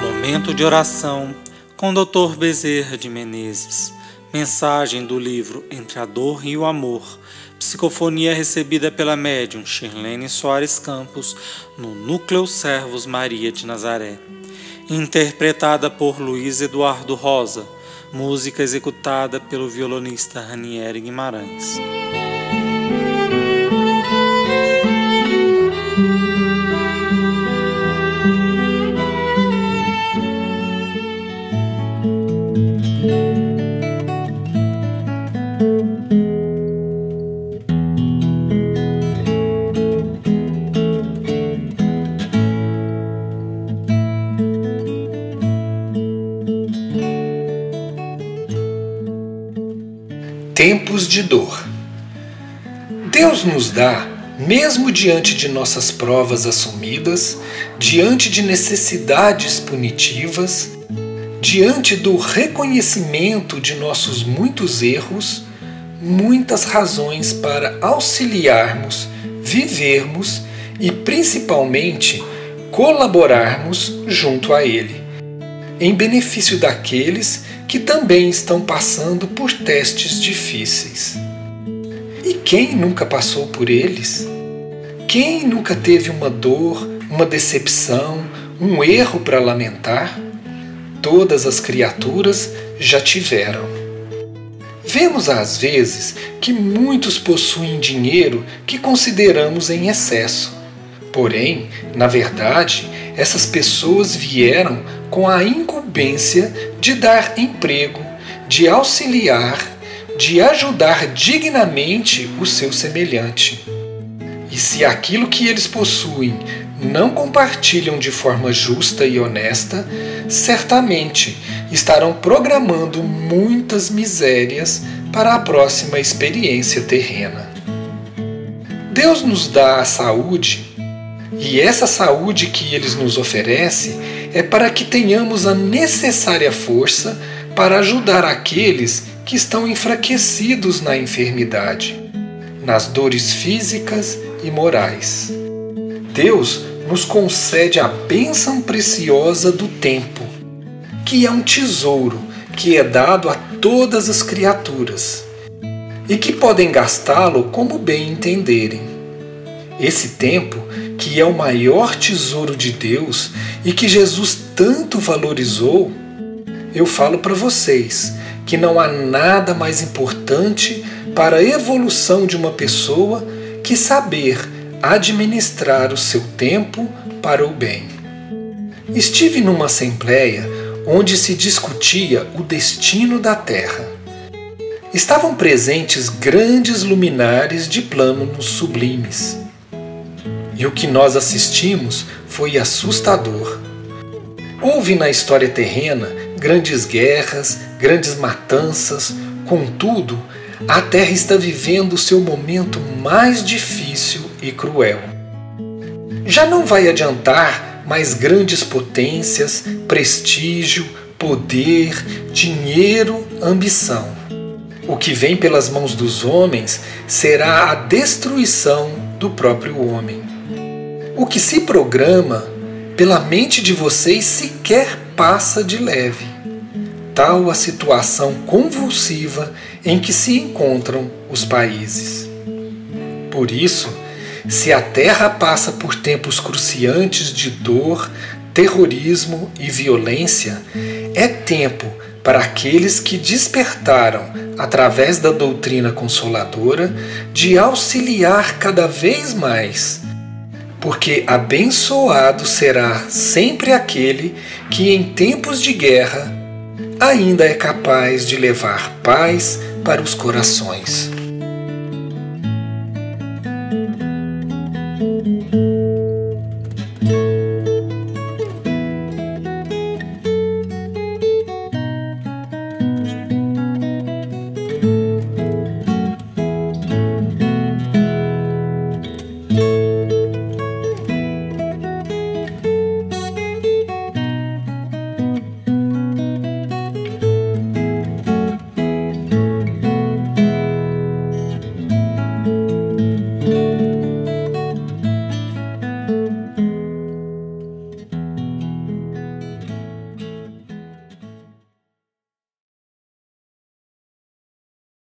Momento de oração com Dr. Bezerra de Menezes. Mensagem do livro Entre a Dor e o Amor. Psicofonia recebida pela médium Shirlene Soares Campos no Núcleo Servos Maria de Nazaré. Interpretada por Luiz Eduardo Rosa. Música executada pelo violonista Ranieri Guimarães. Tempos de dor. Deus nos dá, mesmo diante de nossas provas assumidas, diante de necessidades punitivas, diante do reconhecimento de nossos muitos erros, muitas razões para auxiliarmos, vivermos e principalmente colaborarmos junto a Ele, em benefício daqueles que também estão passando por testes difíceis. E quem nunca passou por eles? Quem nunca teve uma dor, uma decepção, um erro para lamentar? Todas as criaturas já tiveram. Vemos às vezes que muitos possuem dinheiro que consideramos em excesso. Porém, na verdade, essas pessoas vieram com a incumbência de dar emprego, de auxiliar, de ajudar dignamente o seu semelhante. E se aquilo que eles possuem não compartilham de forma justa e honesta, certamente estarão programando muitas misérias para a próxima experiência terrena. Deus nos dá a saúde e essa saúde que eles nos oferecem é para que tenhamos a necessária força para ajudar aqueles que estão enfraquecidos na enfermidade, nas dores físicas e morais. Deus nos concede a bênção preciosa do tempo, que é um tesouro que é dado a todas as criaturas e que podem gastá-lo como bem entenderem. Esse tempo que é o maior tesouro de Deus e que Jesus tanto valorizou, eu falo para vocês que não há nada mais importante para a evolução de uma pessoa que saber administrar o seu tempo para o bem. Estive numa assembleia onde se discutia o destino da Terra. Estavam presentes grandes luminares de planos sublimes e o que nós assistimos foi assustador. Houve na história terrena grandes guerras, grandes matanças, contudo, a Terra está vivendo o seu momento mais difícil e cruel. Já não vai adiantar mais grandes potências, prestígio, poder, dinheiro, ambição. O que vem pelas mãos dos homens será a destruição do próprio homem. O que se programa pela mente de vocês sequer passa de leve. Tal a situação convulsiva em que se encontram os países. Por isso, se a Terra passa por tempos cruciantes de dor, terrorismo e violência, é tempo para aqueles que despertaram através da doutrina consoladora de auxiliar cada vez mais porque abençoado será sempre aquele que em tempos de guerra ainda é capaz de levar paz para os corações.